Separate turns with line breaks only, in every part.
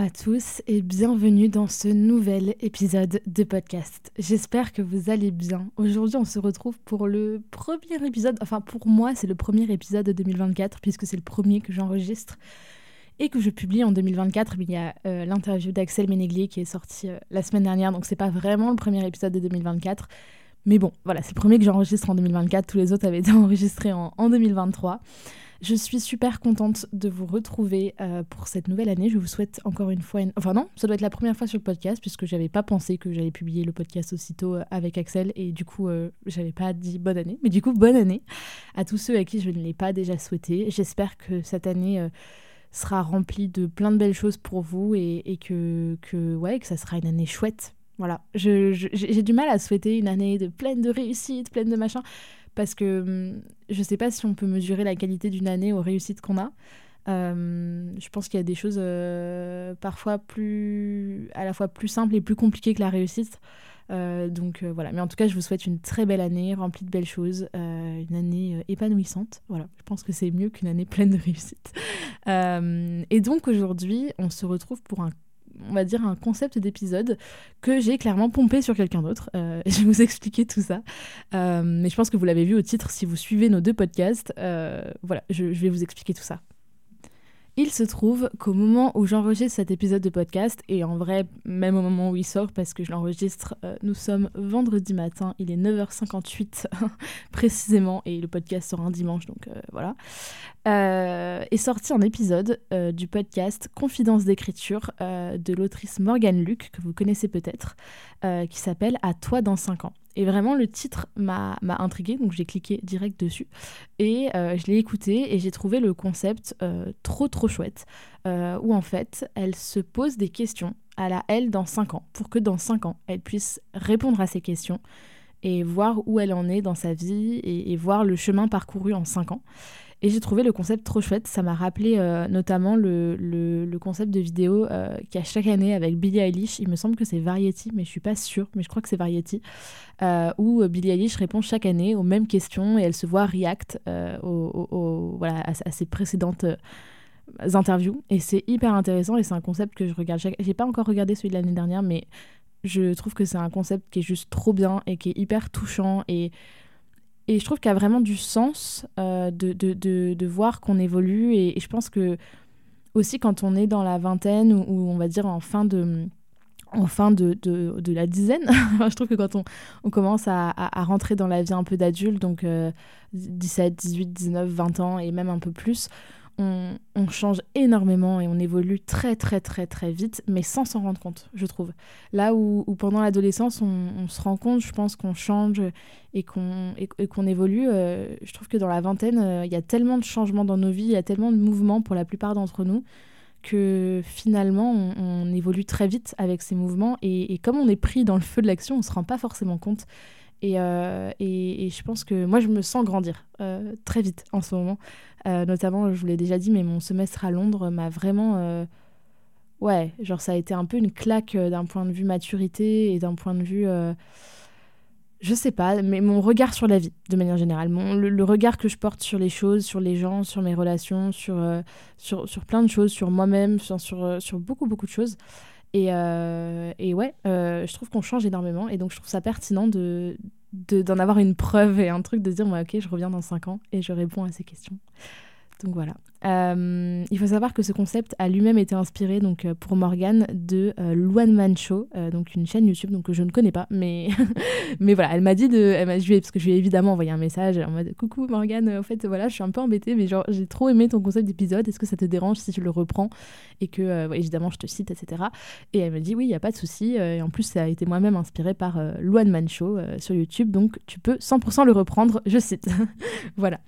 à tous et bienvenue dans ce nouvel épisode de podcast. J'espère que vous allez bien. Aujourd'hui, on se retrouve pour le premier épisode, enfin pour moi, c'est le premier épisode de 2024 puisque c'est le premier que j'enregistre et que je publie en 2024. Il y a euh, l'interview d'Axel Ménéglier qui est sortie euh, la semaine dernière, donc c'est pas vraiment le premier épisode de 2024. Mais bon, voilà, c'est le premier que j'enregistre en 2024. Tous les autres avaient été enregistrés en, en 2023. Je suis super contente de vous retrouver euh, pour cette nouvelle année. Je vous souhaite encore une fois, enfin non, ça doit être la première fois sur le podcast puisque j'avais pas pensé que j'allais publier le podcast aussitôt euh, avec Axel et du coup euh, j'avais pas dit bonne année, mais du coup bonne année à tous ceux à qui je ne l'ai pas déjà souhaité. J'espère que cette année sera remplie de plein de belles choses pour vous et, que, que ouais que ça sera une année chouette. Voilà, j'ai du mal à souhaiter une année de pleine de réussite, pleine de machin parce que hum, je ne sais pas si on peut mesurer la qualité d'une année aux réussites qu'on a. Euh, je pense qu'il y a des choses euh, parfois plus à la fois plus simples et plus compliquées que la réussite. Euh, donc voilà, mais en tout cas, je vous souhaite une très belle année, remplie de belles choses, une année épanouissante. Voilà, je pense que c'est mieux qu'une année pleine de réussite. et donc aujourd'hui, on se retrouve pour un on va dire, un concept d'épisode que j'ai clairement pompé sur quelqu'un d'autre. Euh, je vais vous expliquer tout ça. Euh, mais je pense que vous l'avez vu au titre si vous suivez nos deux podcasts. Euh, voilà, je vais vous expliquer tout ça. Il se trouve qu'au moment où j'enregistre cet épisode de podcast, et en vrai, même au moment où il sort, parce que je l'enregistre, euh, nous sommes vendredi matin, il est 9h58 précisément, et le podcast sort un dimanche, donc euh, voilà, euh, est sorti un épisode du podcast Confidence d'écriture de l'autrice Morgane Luc, que vous connaissez peut-être, qui s'appelle À toi dans 5 ans. Et vraiment, le titre m'a intrigué, donc j'ai cliqué direct dessus. Et euh, je l'ai écouté et j'ai trouvé le concept euh, trop trop chouette, euh, où en fait, elle se pose des questions à la elle dans 5 ans, pour que dans 5 ans, elle puisse répondre à ces questions et voir où elle en est dans sa vie et, et voir le chemin parcouru en 5 ans. Et j'ai trouvé le concept trop chouette. Ça m'a rappelé euh, notamment le, le, concept de vidéo euh, qu'il y a chaque année avec Billie Eilish. Il me semble que c'est Variety, mais je suis pas sûre, mais je crois que c'est Variety, euh, où Billie Eilish répond chaque année aux mêmes questions et elle se voit react au, voilà, à, ses précédentes interviews. Et c'est hyper intéressant et c'est un concept que je regarde. Chaque... J'ai pas encore regardé celui de l'année dernière, mais je trouve que c'est un concept qui est juste trop bien et qui est hyper touchant et je trouve qu'il y a vraiment du sens euh, de, de, de, voir qu'on évolue. Et, je pense que aussi quand on est dans la vingtaine ou, on va dire en fin de, en fin de, de, de la dizaine, je trouve que quand on, on commence à, à, rentrer dans la vie un peu d'adulte, donc 17, 18, 19, 20 ans et même un peu plus, on, change énormément et on évolue très très très très vite, mais sans s'en rendre compte, je trouve. Là où, pendant l'adolescence, on, se rend compte, je pense qu'on change et qu'on qu'on évolue, euh, je trouve que dans la vingtaine, euh, il y a tellement de changements dans nos vies, il y a tellement de mouvements pour la plupart d'entre nous, que finalement, on, évolue très vite avec ces mouvements. Et, et, comme on est pris dans le feu de l'action, on ne se rend pas forcément compte. Euh, et, et, je pense que moi, je me sens grandir euh, très vite en ce moment. Euh, notamment, je vous l'ai déjà dit, mais mon semestre à Londres m'a vraiment... ouais, genre ça a été un peu une claque d'un point de vue maturité et d'un point de vue... je sais pas, mais mon regard sur la vie, de manière générale. Le, regard que je porte sur les choses, sur les gens, sur mes relations, sur, sur, sur plein de choses, sur moi-même, sur, sur, sur beaucoup, beaucoup de choses. Et, et ouais, je trouve qu'on change énormément. Et donc, je trouve ça pertinent de, d'en avoir une preuve et un truc de dire, ok, je reviens dans 5 ans et je réponds à ces questions. Donc voilà. Euh, il faut savoir que ce concept a lui-même été inspiré donc euh, pour Morgane de euh, Luan Man Show, donc une chaîne YouTube donc que je ne connais pas, mais mais voilà, elle m'a dit de, elle m'a parce que je lui ai évidemment envoyé un message en mode coucou Morgane, en fait voilà, je suis un peu embêtée, mais genre j'ai trop aimé ton concept d'épisode, est-ce que ça te dérange si tu le reprends et que évidemment je te cite etc. Et elle me dit oui, il y a pas de souci, et en plus ça a été moi-même inspiré par Luan Man Show sur YouTube, donc tu peux 100% le reprendre, je cite. voilà.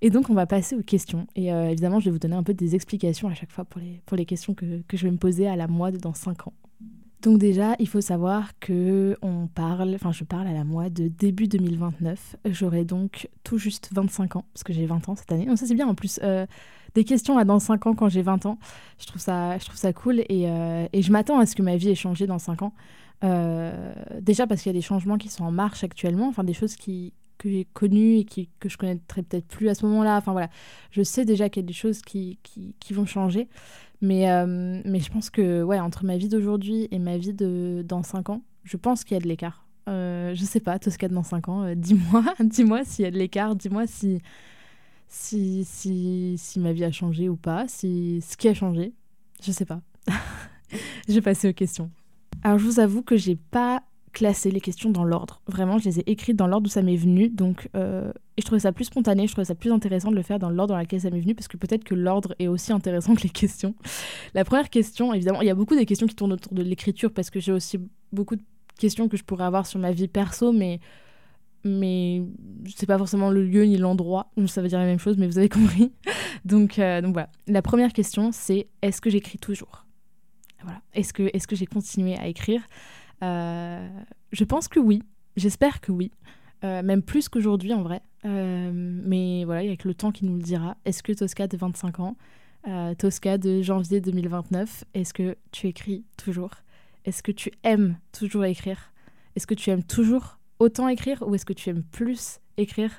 Et donc, on va passer aux questions. Et euh, évidemment, je vais vous donner un peu des explications à chaque fois pour les, pour les questions que, que je vais me poser à la moi dans 5 ans. Donc déjà, il faut savoir que on parle, enfin je parle à la moi de début 2029. J'aurai donc tout juste 25 ans, parce que j'ai 20 ans cette année. Donc ça c'est bien en plus. Euh, des questions à dans 5 ans quand j'ai 20 ans. Je trouve ça, je trouve ça cool et, euh, et je m'attends à ce que ma vie ait changé dans 5 ans. Déjà parce qu'il y a des changements qui sont en marche actuellement, enfin des choses qui, que j'ai connues et qui, que je connaîtrais peut-être plus à ce moment-là. Enfin voilà, je sais déjà qu'il y a des choses qui, qui, vont changer. Mais, euh, mais je pense que ouais, entre ma vie d'aujourd'hui et ma vie de dans 5 ans, je pense qu'il y a de l'écart. Euh, je sais pas, Tosca dans 5 ans, euh, dis-moi, dis-moi s'il y a de l'écart, dis-moi si, si, si, si ma vie a changé ou pas, si ce qui a changé, je sais pas. je vais passer aux questions. Alors je vous avoue que j'ai pas classé les questions dans l'ordre. Vraiment, je les ai écrites dans l'ordre où ça m'est venu. Donc, euh, et je trouvais ça plus spontané, je trouvais ça plus intéressant de le faire dans l'ordre dans lequel ça m'est venu, parce que peut-être que l'ordre est aussi intéressant que les questions. La première question, évidemment, il y a beaucoup de questions qui tournent autour de l'écriture, parce que j'ai aussi beaucoup de questions que je pourrais avoir sur ma vie perso, mais mais c'est pas forcément le lieu ni l'endroit. Ça veut dire la même chose, mais vous avez compris. donc, euh, donc voilà. La première question, c'est est-ce que j'écris toujours? Voilà. Est-ce que, est que j'ai continué à écrire? Je pense que oui. J'espère que oui. Euh, même plus qu'aujourd'hui en vrai. Euh, mais voilà, il y a que le temps qui nous le dira. Est-ce que Tosca de 25 ans, Tosca de janvier 2029, est-ce que tu écris toujours? Est-ce que tu aimes toujours écrire? Est-ce que tu aimes toujours autant écrire ou est-ce que tu aimes plus écrire?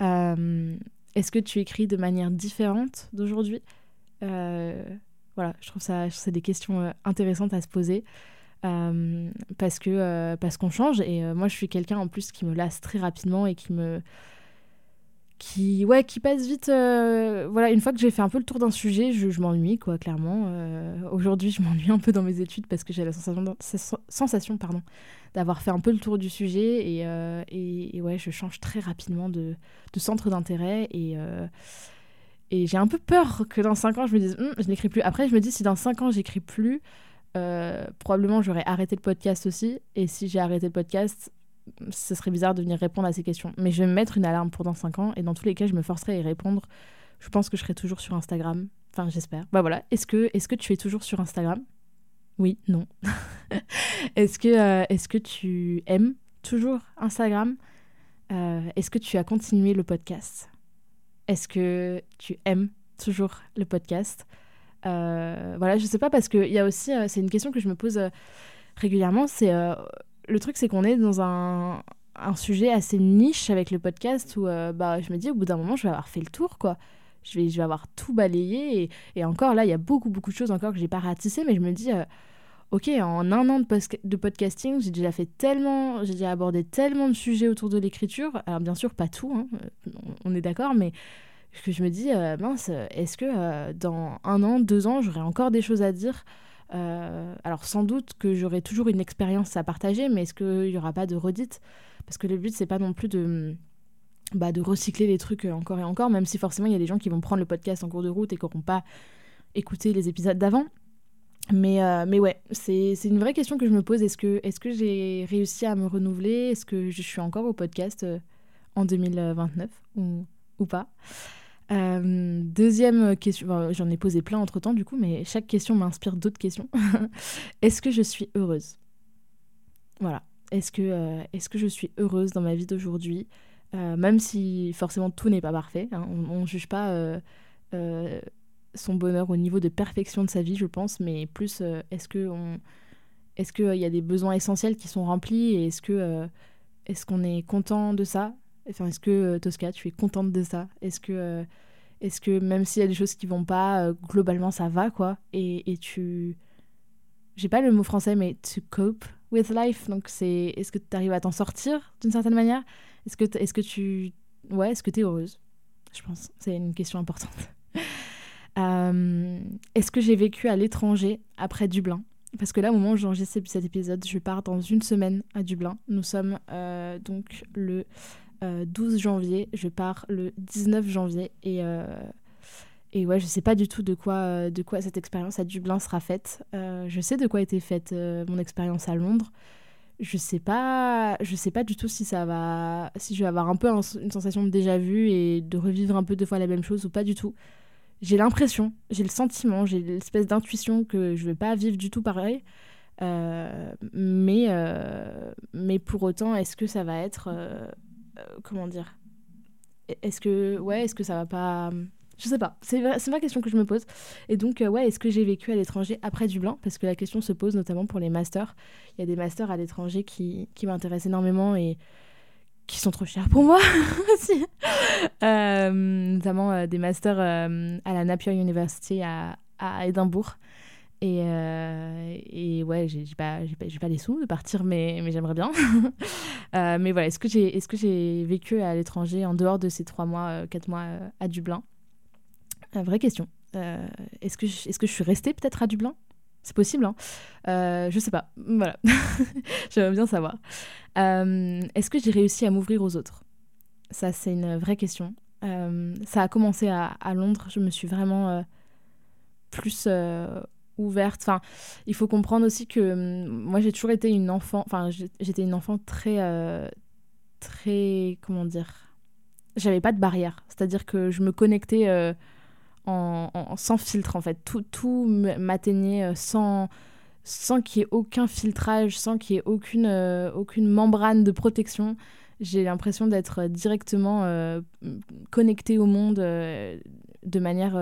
Est-ce que tu écris de manière différente d'aujourd'hui? Voilà, je trouve ça, c'est des questions euh, intéressantes à se poser. Euh, parce que euh, parce qu'on change. Et moi je suis quelqu'un en plus qui me lasse très rapidement et qui me qui ouais qui passe vite voilà. Une fois que j'ai fait un peu le tour d'un sujet je, je m'ennuie quoi clairement. Aujourd'hui je m'ennuie un peu dans mes études parce que j'ai la sensation sensation pardon d'avoir fait un peu le tour du sujet. Et, et, ouais je change très rapidement de, de centre d'intérêt. Et et j'ai un peu peur que dans 5 ans, je me dise, hm, je n'écris plus. Après, je me dis, si dans 5 ans, j'écris plus, euh, probablement j'aurais arrêté le podcast aussi. Et si j'ai arrêté le podcast, ce serait bizarre de venir répondre à ces questions. Mais je vais me mettre une alarme pour dans 5 ans. Et dans tous les cas, je me forcerai à y répondre. Je pense que je serai toujours sur Instagram. Enfin, j'espère. Bah voilà. Est-ce que, est que tu es toujours sur Instagram? Oui, non. est-ce que, euh, est que tu aimes toujours Instagram? Euh, Est-ce que tu as continué le podcast? Est-ce que tu aimes toujours le podcast? Voilà, je sais pas parce qu'il y a aussi, euh, c'est une question que je me pose euh, régulièrement. C'est le truc, c'est qu'on est dans un, sujet assez niche avec le podcast où bah, je me dis au bout d'un moment, je vais avoir fait le tour, quoi. Je vais, je vais avoir tout balayé et, encore là, il y a beaucoup, beaucoup de choses encore que j'ai pas ratissées, mais je me dis ok, en un an de, de podcasting, j'ai déjà fait tellement, j'ai déjà abordé tellement de sujets autour de l'écriture. Alors bien sûr, pas tout, hein, on est d'accord, mais que je me dis, euh, mince, est-ce que euh, dans un an, deux ans, j'aurai encore des choses à dire? Euh, Alors sans doute que j'aurai toujours une expérience à partager, mais est-ce qu'il n'y aura pas de redite Parce que le but, c'est pas non plus de bah, de recycler les trucs encore et encore, même si forcément il y a des gens qui vont prendre le podcast en cours de route et qui n'auront pas écouté les épisodes d'avant. Mais, mais ouais, c'est une vraie question que je me pose. Est-ce que, est -ce que j'ai réussi à me renouveler? Est-ce que je suis encore au podcast en 2029 ou, ou pas? Euh, Deuxième question, j'en ai posé plein entre temps du coup, mais chaque question m'inspire d'autres questions. Est-ce que je suis heureuse? Voilà. Est-ce que, est que je suis heureuse dans ma vie d'aujourd'hui? Même si forcément tout n'est pas parfait, hein, on ne juge pas son bonheur au niveau de perfection de sa vie, je pense, mais plus euh, est-ce que est-ce qu'il y a des besoins essentiels qui sont remplis et est-ce euh, est-ce qu'on est content de ça? Enfin, est-ce que euh, Tosca, tu es contente de ça? Est-ce que est-ce que même s'il y a des choses qui vont pas, globalement ça va quoi? Et, et tu j'ai pas le mot français mais to cope with life. Donc c'est est-ce que tu arrives à t'en sortir d'une certaine manière? Est-ce que est-ce que tu ouais, est-ce que tu es heureuse? Je pense c'est une question importante. Euh, est-ce que j'ai vécu à l'étranger après Dublin? Parce que là, au moment où j'enregistre cet épisode, je pars dans une semaine à Dublin. Nous sommes euh, donc le 12 euh, janvier. Je pars le 19 janvier. Et, et ouais, je sais pas du tout de quoi, de quoi cette expérience à Dublin sera faite. je sais de quoi était faite mon expérience à Londres. je sais pas je sais pas du tout si ça va si je vais avoir un peu une sensation de déjà vu et de revivre un peu deux fois la même chose ou pas du tout j'ai l'impression j'ai le sentiment j'ai l'espèce d'intuition que je vais pas vivre du tout pareil euh, mais euh, mais pour autant est-ce que ça va être euh, comment dire est-ce que ouais est-ce que ça va pas je sais pas, c'est ma question que je me pose. Et donc, euh, ouais, est-ce que j'ai vécu à l'étranger après Dublin? Parce que la question se pose notamment pour les masters. Il y a des masters à l'étranger qui, qui m'intéressent énormément et qui sont trop chers pour moi aussi. Euh, notamment euh, des masters à la Napier University à, à Édimbourg. Et, et, ouais, j'ai pas, pas, pas, les sous de partir, mais, mais j'aimerais bien. mais voilà, est-ce que j'ai vécu à l'étranger en dehors de ces trois mois, quatre mois à Dublin? Euh, vraie question. Euh, est-ce que, je, est que je suis restée peut-être à Dublin? C'est possible, hein euh, Je sais pas. Voilà. J'aimerais bien savoir. Euh, est-ce que j'ai réussi à m'ouvrir aux autres? Ça, c'est une vraie question. ça a commencé à, Londres. Je me suis vraiment plus ouverte. Enfin, il faut comprendre aussi que hum, moi, j'ai toujours été une enfant. Enfin, j'étais une enfant très, très, comment dire. J'avais pas de barrière. C'est-à-dire que je me connectais sans filtre en fait. Tout, tout m'atteignait euh, sans, sans qu'il y ait aucun filtrage, sans qu'il y ait aucune, euh, aucune membrane de protection. J'ai l'impression d'être directement euh, connectée au monde de manière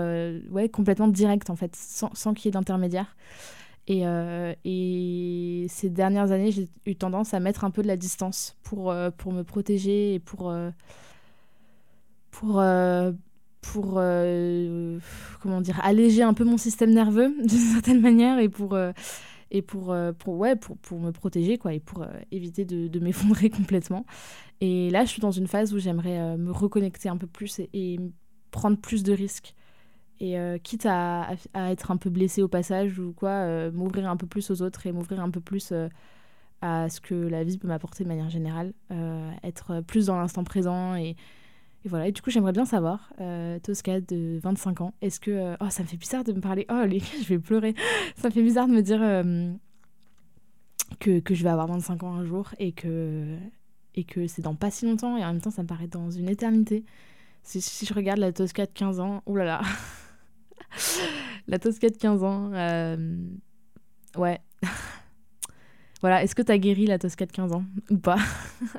ouais, complètement directe en fait, sans, sans qu'il y ait d'intermédiaire. Et, et, ces dernières années, j'ai eu tendance à mettre un peu de la distance pour, pour me protéger et pour, pour, pour euh, comment dire alléger un peu mon système nerveux d'une certaine manière et pour euh, et pour, euh, pour ouais pour, pour me protéger quoi et pour éviter de, de m'effondrer complètement et là je suis dans une phase où j'aimerais me reconnecter un peu plus et, prendre plus de risques et quitte à, à, être un peu blessée au passage ou quoi m'ouvrir un peu plus aux autres et m'ouvrir un peu plus à ce que la vie peut m'apporter de manière générale être plus dans l'instant présent et voilà, et du coup, j'aimerais bien savoir, euh, Tosca de 25 ans, est-ce que. Euh, oh, ça me fait bizarre de me parler. Oh, les je vais pleurer. Ça me fait bizarre de me dire euh, que, que, je vais avoir 25 ans un jour et que, et que c'est dans pas si longtemps, et en même temps, ça me paraît dans une éternité. Si, je regarde la Tosca de 15 ans, oulala. la Tosca de 15 ans, euh, ouais. voilà, est-ce que t'as guéri la Tosca de 15 ans ou pas?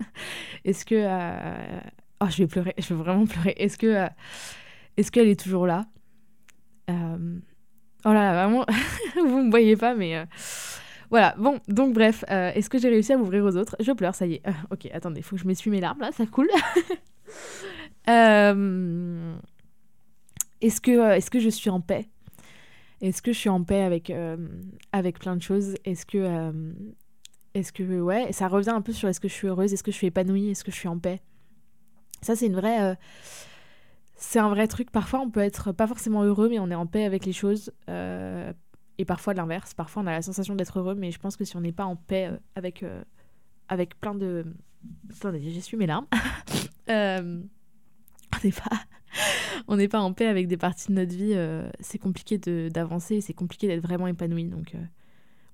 Est-ce que Oh, je vais pleurer, je vais vraiment pleurer. Est-ce que euh, est-ce qu'elle est toujours là? Euh... Oh là là, vraiment, vous me voyez pas, mais euh, voilà. Bon, donc bref, euh, est-ce que j'ai réussi à m'ouvrir aux autres? Je pleure, ça y est. ok, attendez, faut que je m'essuie mes larmes là, ça coule. Est-ce que est-ce que je suis en paix? Est-ce que je suis en paix avec avec plein de choses? Est-ce que est-ce que ouais, ça revient un peu sur est-ce que je suis heureuse? Est-ce que je suis épanouie? Est-ce que je suis en paix? Ça, c'est une vraie. Euh, c'est un vrai truc. Parfois, on peut être pas forcément heureux, mais on est en paix avec les choses. Euh, et parfois, l'inverse. Parfois, on a la sensation d'être heureux, mais je pense que si on n'est pas en paix euh, avec, avec plein de. Attendez, j'essuie mes larmes. on n'est pas. on n'est pas en paix avec des parties de notre vie. c'est compliqué d'avancer, c'est compliqué d'être vraiment épanoui. Donc.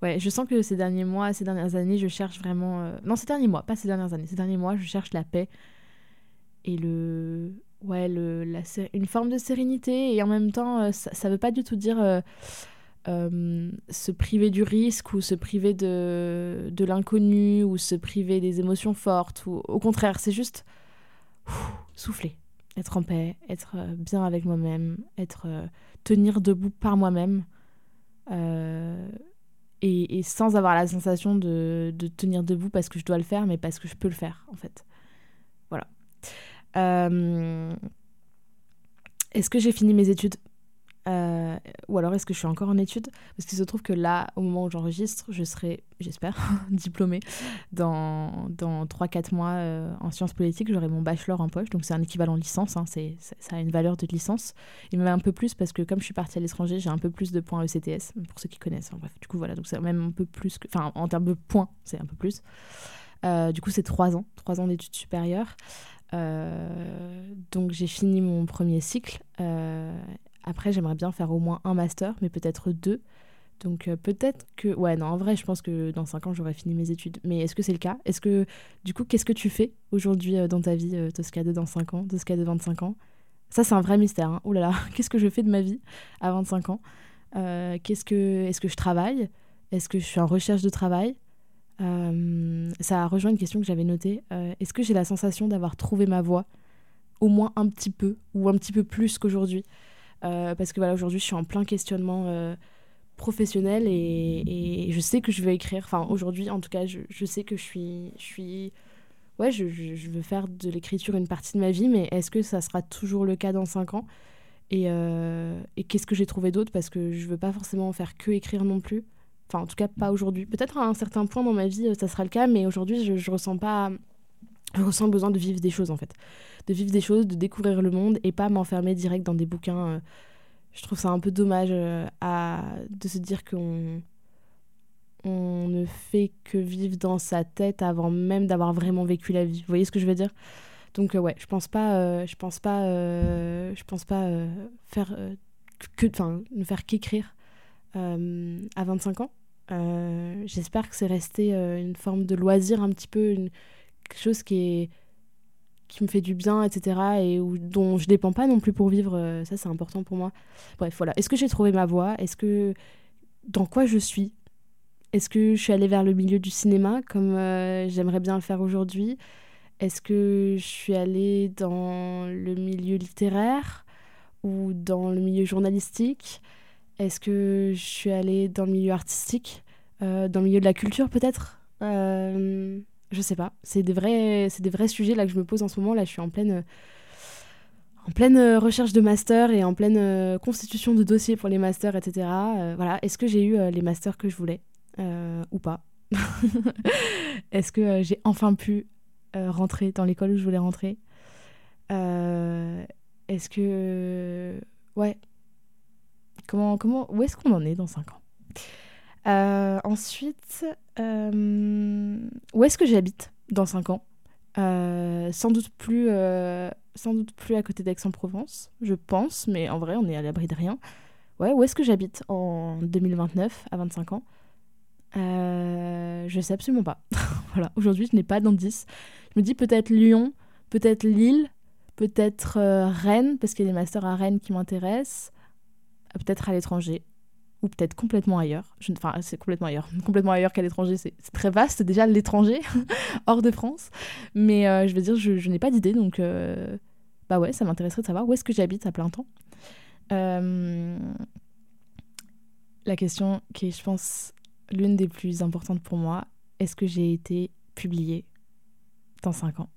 Ouais, je sens que ces derniers mois, ces dernières années, je cherche vraiment. Non, ces derniers mois, pas ces dernières années. Ces derniers mois, je cherche la paix et le ouais le la, une forme de sérénité et en même temps euh, ça, ça veut pas du tout dire euh, euh, se priver du risque ou se priver de, de l'inconnu ou se priver des émotions fortes ou au contraire c'est juste souffler être en paix être bien avec moi-même être tenir debout par moi-même et, et, sans avoir la sensation de, de tenir debout parce que je dois le faire mais parce que je peux le faire en fait. Voilà. Euh, est-ce que j'ai fini mes études? euh, ou alors est-ce que je suis encore en études Parce qu'il se trouve que là, au moment où j'enregistre, je serai, j'espère, diplômée dans, dans 3-4 mois euh, en sciences politiques. J'aurai mon bachelor en poche, donc c'est un équivalent licence, hein, c'est, ça a une valeur de licence. Il me met un peu plus parce que comme je suis partie à l'étranger, j'ai un peu plus de points ECTS, pour ceux qui connaissent. Bref, du coup, voilà, donc c'est même un peu plus. Enfin, en termes de points, c'est un peu plus. du coup, c'est 3 ans, 3 ans d'études supérieures. Euh, donc j'ai fini mon premier cycle. Euh, après, j'aimerais bien faire au moins un master, mais peut-être deux, Donc peut-être que... Ouais, non, en vrai, je pense que dans 5 ans, j'aurai fini mes études. Mais est-ce que c'est le cas? Est-ce que, du coup, qu'est-ce que tu fais aujourd'hui dans ta vie, Tosca de dans 5 ans, Tosca de 25 ans? Ça, c'est un vrai mystère. Hein. Là là, qu'est-ce que je fais de ma vie à 25 ans? Qu'est-ce que... Est-ce que je travaille? Est-ce que je suis en recherche de travail? Ça rejoint une question que j'avais notée. Est-ce que j'ai la sensation d'avoir trouvé ma voie? Au moins un petit peu ou un petit peu plus qu'aujourd'hui? Parce que voilà, aujourd'hui, je suis en plein questionnement professionnelle et, je sais que je veux écrire. Enfin, aujourd'hui, en tout cas, je, sais que je suis. Je suis ouais, je, veux faire de l'écriture une partie de ma vie, mais est-ce que ça sera toujours le cas dans 5 ans? Et, euh, et qu'est-ce que j'ai trouvé d'autre? Parce que je veux pas forcément faire que écrire non plus. Enfin, en tout cas, pas aujourd'hui. Peut-être à un certain point dans ma vie, ça sera le cas, mais aujourd'hui, je ressens pas. Je ressens besoin de vivre des choses, en fait. De vivre des choses, de découvrir le monde et pas m'enfermer direct dans des bouquins. Euh, je trouve ça un peu dommage euh, à, de se dire qu'on on ne fait que vivre dans sa tête avant même d'avoir vraiment vécu la vie. Vous voyez ce que je veux dire? Donc euh, ouais, je pense pas, je pense pas, je pense pas faire que, enfin, ne faire qu'écrire à 25 ans. J'espère que c'est resté une forme de loisir un petit peu, une, quelque chose qui est qui me fait du bien, etc. et dont je dépends pas non plus pour vivre. Euh, ça, c'est important pour moi. Bref, voilà. Est-ce que j'ai trouvé ma voie? Est-ce que. Dans quoi je suis? Est-ce que je suis allée vers le milieu du cinéma comme euh, j'aimerais bien le faire aujourd'hui? Est-ce que je suis allée dans le milieu littéraire ou dans le milieu journalistique? Est-ce que je suis allée dans le milieu artistique euh, Dans le milieu de la culture, peut-être? Je sais pas. C'est des vrais, c'est des vrais sujets là que je me pose en ce moment. Là, je suis en pleine, en pleine euh, recherche de master et en pleine euh, constitution de dossiers pour les masters, etc. Euh, voilà. Est-ce que j'ai eu les masters que je voulais ou pas? Est-ce que j'ai enfin pu rentrer dans l'école où je voulais rentrer? Est-ce que ouais Comment comment où est-ce qu'on en est dans 5 ans? Euh, ensuite, euh, où est-ce que j'habite dans 5 ans? Euh, sans, doute plus, sans doute plus à côté d'Aix-en-Provence, je pense, mais en vrai, on est à l'abri de rien. Ouais, où est-ce que j'habite en 2029, à 25 ans? Je sais absolument pas. voilà, aujourd'hui, je n'ai pas d'indice. Je me dis peut-être Lyon, peut-être Lille, peut-être Rennes, parce qu'il y a des masters à Rennes qui m'intéressent, peut-être à l'étranger ou peut-être complètement ailleurs. Enfin, c'est complètement ailleurs. Complètement ailleurs qu'à l'étranger, c'est très vaste déjà l'étranger, hors de France. Mais euh, je veux dire, je, n'ai pas d'idée, donc euh, bah ouais, ça m'intéresserait de savoir où est-ce que j'habite à plein temps. Euh, la question qui est, je pense, l'une des plus importantes pour moi, est-ce que j'ai été publiée dans 5 ans?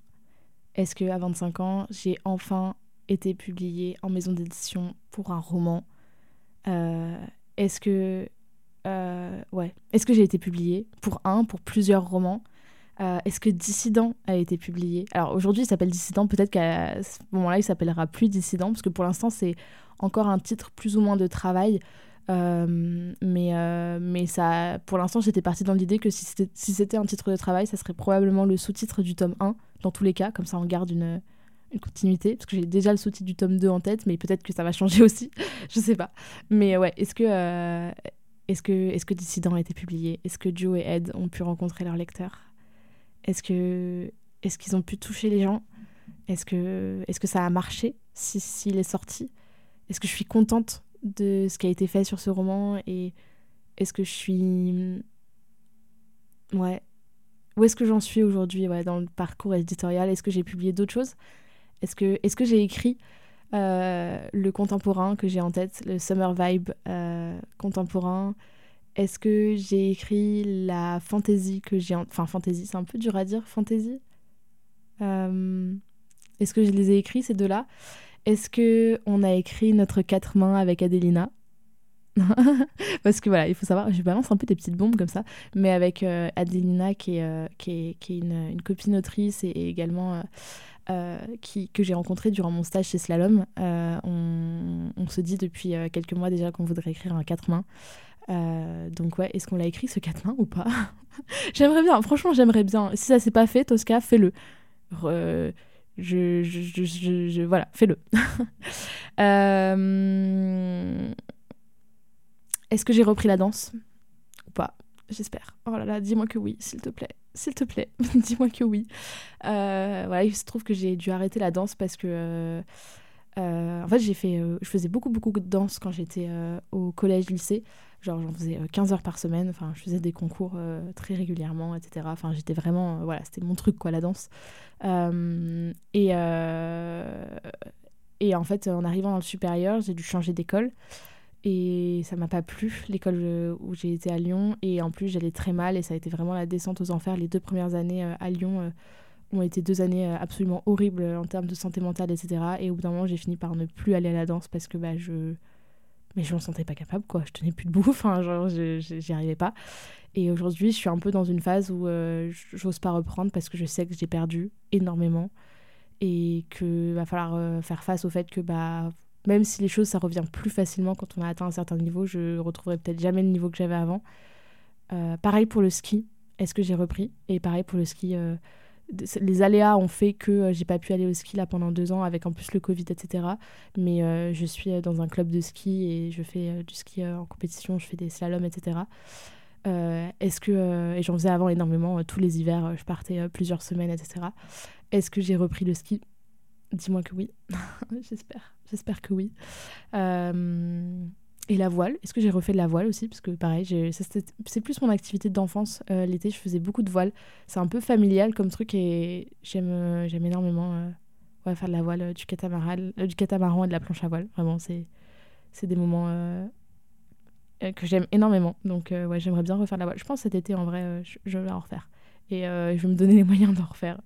Est-ce qu'à 25 ans, j'ai enfin été publiée en maison d'édition pour un roman? Est-ce que euh, ouais, est-ce que j'ai été publiée pour un, pour plusieurs romans? Euh, Est-ce que Dissident a été publié? Alors aujourd'hui, il s'appelle Dissident. Peut-être qu'à ce moment-là, il s'appellera plus Dissident parce que pour l'instant, c'est encore un titre plus ou moins de travail. Euh, mais, mais ça, pour l'instant, j'étais partie dans l'idée que si c'était, un titre de travail, ça serait probablement le sous-titre du tome 1, dans tous les cas, comme ça on garde une, une continuité, parce que j'ai déjà le sous-titre du tome 2 en tête, mais peut-être que ça va changer aussi, je sais pas. Mais ouais, est-ce que, euh, est-ce que, est-ce que Dissident a été publié? Est-ce que Joe et Ed ont pu rencontrer leurs lecteurs? Est-ce que, est-ce qu'ils ont pu toucher les gens? Est-ce que, est-ce que ça a marché s'il si, est sorti? Est-ce que je suis contente de ce qui a été fait sur ce roman Et est-ce que je suis... Ouais. Où est-ce que j'en suis aujourd'hui dans le parcours éditorial? Est-ce que j'ai publié d'autres choses? Est-ce que, j'ai écrit euh, le contemporain que j'ai en tête, le summer vibe euh, contemporain? Est-ce que j'ai écrit la fantasy que j'ai en... Enfin, fantasy, c'est un peu dur à dire, fantasy euh, Est-ce que je les ai écrits, ces deux-là? Est-ce que on a écrit Notre quatre mains avec Adelina? Parce que voilà, il faut savoir, je balance un peu des petites bombes comme ça, mais avec Adelina qui est, une, copine autrice et également euh, qui, que j'ai rencontré durant mon stage chez Slalom. Euh, on, se dit depuis euh, quelques mois déjà qu'on voudrait écrire un quatre mains. donc ouais, est-ce qu'on l'a écrit ce quatre mains ou pas? J'aimerais bien, franchement j'aimerais bien. Si ça s'est pas fait, Tosca, fais-le. je, je, je, voilà, fais-le. est-ce que j'ai repris la danse? Ou pas? J'espère. Oh là là, dis-moi que oui, s'il te plaît. S'il te plaît, dis-moi que oui. Euh, voilà, il se trouve que j'ai dû arrêter la danse parce que. Euh, euh, en fait, j'ai fait, je faisais beaucoup, beaucoup de danse quand j'étais au collège-lycée. Genre, j'en faisais 15 heures par semaine. Enfin, je faisais des concours très régulièrement, etc. Enfin, j'étais vraiment. voilà, c'était mon truc, quoi, la danse. et, et en fait, en arrivant dans le supérieur, j'ai dû changer d'école. Et ça m'a pas plu, l'école euh, où j'ai été à Lyon. Et en plus, j'allais très mal et ça a été vraiment la descente aux enfers. Les deux premières années euh, à Lyon euh, ont été deux années absolument horribles en termes de santé mentale, etc. Et au bout d'un moment, j'ai fini par ne plus aller à la danse parce que bah, je. Mais je me sentais pas capable, quoi. Je tenais plus debout, enfin, genre, j'y arrivais pas. Et aujourd'hui, je suis un peu dans une phase où j'ose pas reprendre parce que je sais que j'ai perdu énormément et qu'il va falloir faire face au fait que, bah, même si les choses, ça revient plus facilement quand on a atteint un certain niveau, je retrouverai peut-être jamais le niveau que j'avais avant. Euh, pareil pour le ski, est-ce que j'ai repris? Et pareil pour le ski, euh, les aléas ont fait que euh, j'ai pas pu aller au ski là pendant deux ans avec en plus le Covid, etc. Mais je suis dans un club de ski et je fais du ski en compétition, je fais des slaloms, etc. est-ce que et j'en faisais avant énormément tous les hivers, je partais plusieurs semaines, etc. Est-ce que j'ai repris le ski? Dis-moi que oui. J'espère. J'espère que oui. Euh, et la voile. Est-ce que j'ai refait de la voile aussi? Parce que pareil, c'est plus mon activité d'enfance. Euh, l'été, je faisais beaucoup de voile. C'est un peu familial comme truc et j'aime euh, énormément faire de la voile, du catamaran, du catamaran et de la planche à voile. Vraiment, c'est des moments que j'aime énormément. Donc ouais, j'aimerais bien refaire de la voile. Je pense cet été, en vrai, je, je, vais en refaire. Et je vais me donner les moyens d'en refaire.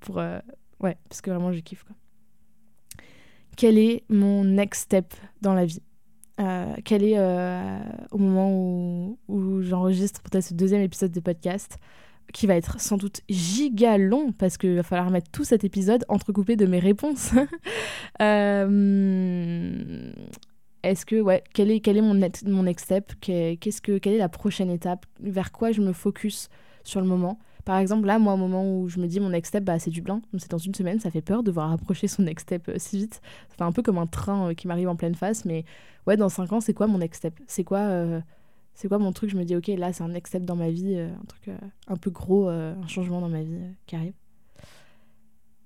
pour, ouais, parce que vraiment, je kiffe. Quoi quel est mon next step dans la vie? Euh, Quel est, euh, au moment où, j'enregistre peut-être ce deuxième épisode de podcast, qui va être sans doute giga long parce qu'il va falloir mettre tout cet épisode entrecoupé de mes réponses. euh, Est-ce que, ouais, quel est, quel est mon, mon next step? Qu'est-ce que, Quelle est la prochaine étape? Vers quoi je me focus sur le moment? Par exemple, là, moi, au moment où je me dis mon next step, bah, c'est Dublin, c'est dans une semaine, ça fait peur de voir approcher son next step euh, si vite. C'est un peu comme un train euh, qui m'arrive en pleine face, mais ouais, dans 5 ans, c'est quoi mon next step? C'est quoi, euh, c'est quoi mon truc? Je me dis, ok, là, c'est un next step dans ma vie, un truc un peu gros, un changement dans ma vie qui arrive.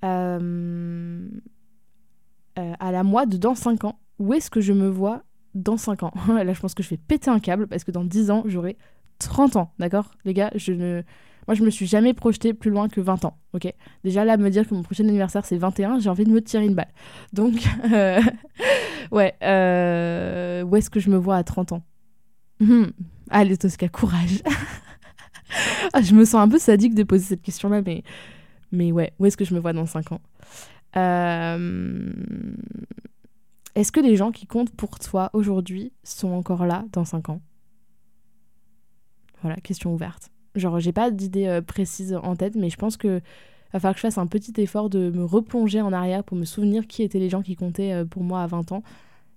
à la moi de dans 5 ans, où est-ce que je me vois dans 5 ans? Là, je pense que je vais péter un câble parce que dans 10 ans, j'aurai 30 ans, d'accord? Les gars, je ne moi, je me suis jamais projetée plus loin que 20 ans, ok? Déjà, là, me dire que mon prochain anniversaire, c'est 21, j'ai envie de me tirer une balle. Donc, euh, ouais, euh, où est-ce que je me vois à 30 ans? Hmm. Allez, Tosca, courage ah, Je me sens un peu sadique de poser cette question-là, mais, mais ouais, où est-ce que je me vois dans 5 ans? Euh, Est-ce que les gens qui comptent pour toi aujourd'hui sont encore là dans 5 ans? Voilà, question ouverte. Genre, j'ai pas d'idée euh, précise en tête, mais je pense que va falloir que je fasse un petit effort de me replonger en arrière pour me souvenir qui étaient les gens qui comptaient euh, pour moi à 20 ans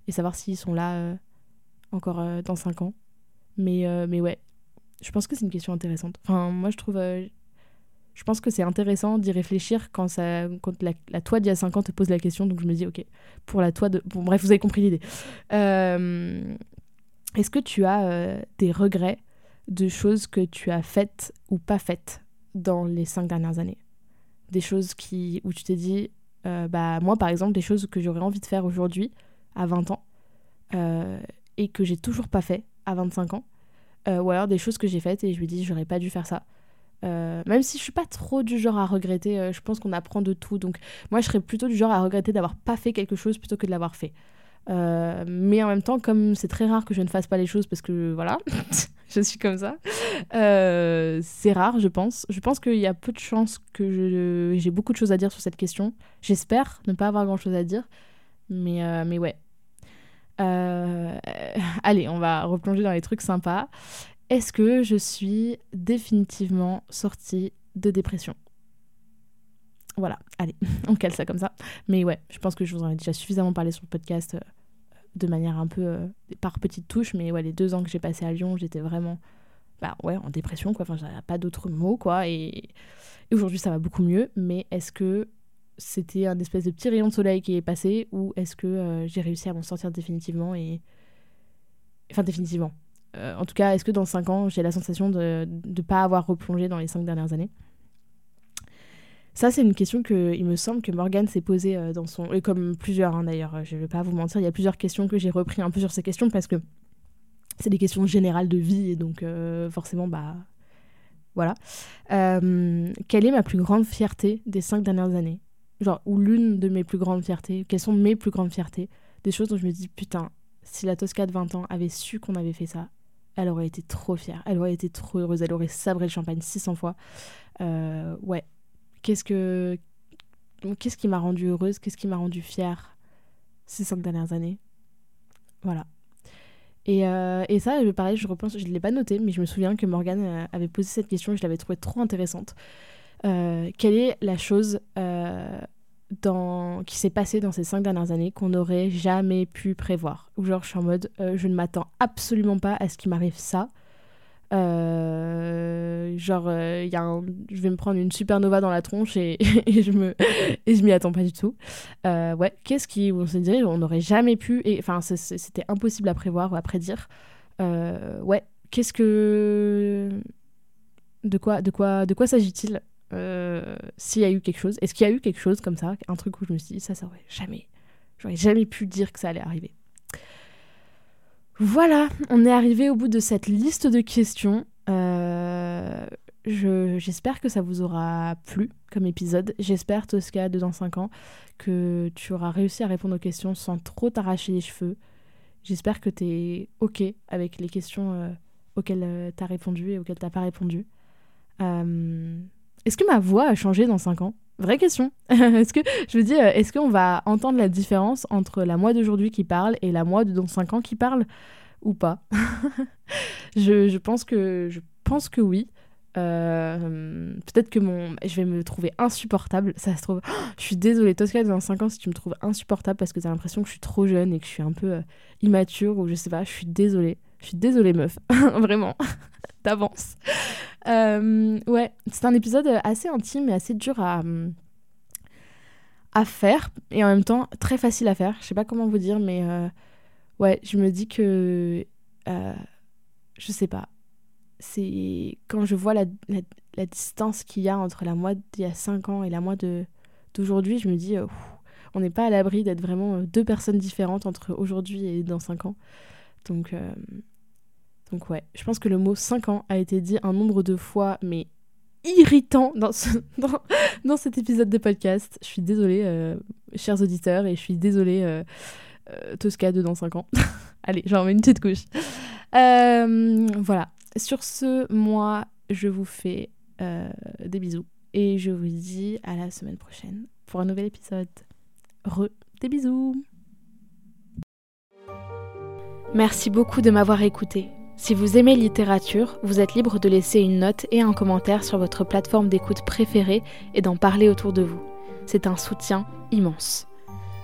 et savoir s'ils sont là euh, encore dans 5 ans. Mais, mais ouais, je pense que c'est une question intéressante. Enfin, moi, je trouve. je pense que c'est intéressant d'y réfléchir quand, ça, quand la, la toi d'il y a 5 ans te pose la question. Donc, je me dis, ok, pour la toi de. Bon, bref, vous avez compris l'idée. Est-ce que tu as des regrets de choses que tu as faites ou pas faites dans les cinq dernières années. Des choses qui, où tu t'es dit, euh, bah moi par exemple, des choses que j'aurais envie de faire aujourd'hui, à 20 ans, euh, et que j'ai toujours pas fait à 25 ans. Euh, ou alors des choses que j'ai faites et je me dis, j'aurais pas dû faire ça. même si je suis pas trop du genre à regretter, je pense qu'on apprend de tout. Donc moi, je serais plutôt du genre à regretter d'avoir pas fait quelque chose plutôt que de l'avoir fait. Mais en même temps, comme c'est très rare que je ne fasse pas les choses parce que voilà, je suis comme ça. Euh, c'est rare, je pense. Je pense qu'il y a peu de chances que j'ai beaucoup de choses à dire sur cette question. J'espère ne pas avoir grand-chose à dire. Mais, euh, mais ouais. Euh, allez, on va replonger dans les trucs sympas. Est-ce que je suis définitivement sortie de dépression? Voilà, allez, on cale ça comme ça. Mais ouais, je pense que je vous en ai déjà suffisamment parlé sur le podcast de manière un peu euh, par petites touches, mais ouais, les deux ans que j'ai passé à Lyon, j'étais vraiment bah, ouais, en dépression, quoi. Enfin, j'avais pas d'autres mots, quoi. Et, aujourd'hui, ça va beaucoup mieux, mais est-ce que c'était un espèce de petit rayon de soleil qui est passé ou est-ce que euh, j'ai réussi à m'en sortir définitivement et. Enfin, définitivement? en tout cas, est-ce que dans 5 ans, j'ai la sensation de ne pas avoir replongé dans les 5 dernières années? Ça, c'est une question que il me semble que Morgan s'est posée dans son. Et comme plusieurs, hein, d'ailleurs, je ne vais pas vous mentir, il y a plusieurs questions que j'ai repris un peu sur ces questions parce que c'est des questions générales de vie et donc forcément, bah, voilà. Euh, quelle est ma plus grande fierté des cinq dernières années? Genre, ou l'une de mes plus grandes fiertés Quelles sont mes plus grandes fiertés? Des choses dont je me dis, putain, si la Tosca de 20 ans avait su qu'on avait fait ça, elle aurait été trop fière, elle aurait été trop heureuse, elle aurait sabré le champagne 600 fois. Euh, ouais. Qu'est-ce que. Qu'est-ce qui m'a rendue heureuse Qu'est-ce qui m'a rendue fière ces cinq dernières années? Voilà. Et, euh, et, ça, pareil, je repense, je ne l'ai pas noté, mais je me souviens que Morgane euh, avait posé cette question et je l'avais trouvée trop intéressante. Euh, quelle est la chose dans, qui s'est passée dans ces cinq dernières années qu'on n'aurait jamais pu prévoir? Ou genre, je suis en mode, je ne m'attends absolument pas à ce qu'il m'arrive ça. Euh, genre, euh, y a je vais me prendre une supernova dans la tronche et, je me m'y attends pas du tout. Euh, ouais, qu'est-ce qui, on se dit, on n'aurait jamais pu, et enfin, c'était impossible à prévoir ou à prédire. ouais, qu'est-ce que, de quoi, de quoi, de quoi s'agit-il? S'il y a eu quelque chose, est-ce qu'il y a eu quelque chose comme ça, un truc où je me suis dit ça, ça aurait jamais, j'aurais jamais pu dire que ça allait arriver. Voilà, on est arrivé au bout de cette liste de questions. Euh, j'espère que ça vous aura plu comme épisode. J'espère, Tosca, de dans 5 ans, que tu auras réussi à répondre aux questions sans trop t'arracher les cheveux. J'espère que tu es OK avec les questions euh, auxquelles euh, tu as répondu et auxquelles tu pas répondu. est-ce que ma voix a changé dans 5 ans? Vraie question. est-ce que, je veux dire, est-ce qu'on va entendre la différence entre la moi d'aujourd'hui qui parle et la moi de dans 5 ans qui parle? Ou pas? Je, pense que, je pense que oui. Euh, peut-être que mon je vais me trouver insupportable ça se trouve je suis désolée Tosca dans 5 ans si tu me trouves insupportable parce que t'as l'impression que je suis trop jeune et que je suis un peu euh, immature ou je sais pas je suis désolée je suis désolée meuf vraiment d'avance euh, ouais, c'est un épisode assez intime et assez dur à, à faire et en même temps très facile à faire. Je sais pas comment vous dire, mais euh, ouais, je me dis que. Je sais pas. C'est quand je vois la, distance qu'il y a entre la moi d'il y a 5 ans et la moi d'aujourd'hui, je me dis, on n'est pas à l'abri d'être vraiment deux personnes différentes entre aujourd'hui et dans 5 ans. Donc, donc ouais, je pense que le mot 5 ans a été dit un nombre de fois, mais irritant dans, dans, cet épisode de podcast. Je suis désolée, euh, chers auditeurs, et je suis désolée, euh, euh, Tosca de dans 5 ans. Allez, j'en mets une petite couche. voilà, sur ce, moi, je vous fais des bisous. Et je vous dis à la semaine prochaine pour un nouvel épisode. Re, des bisous. Merci beaucoup de m'avoir écouté. Si vous aimez littérature, vous êtes libre de laisser une note et un commentaire sur votre plateforme d'écoute préférée et d'en parler autour de vous. C'est un soutien immense.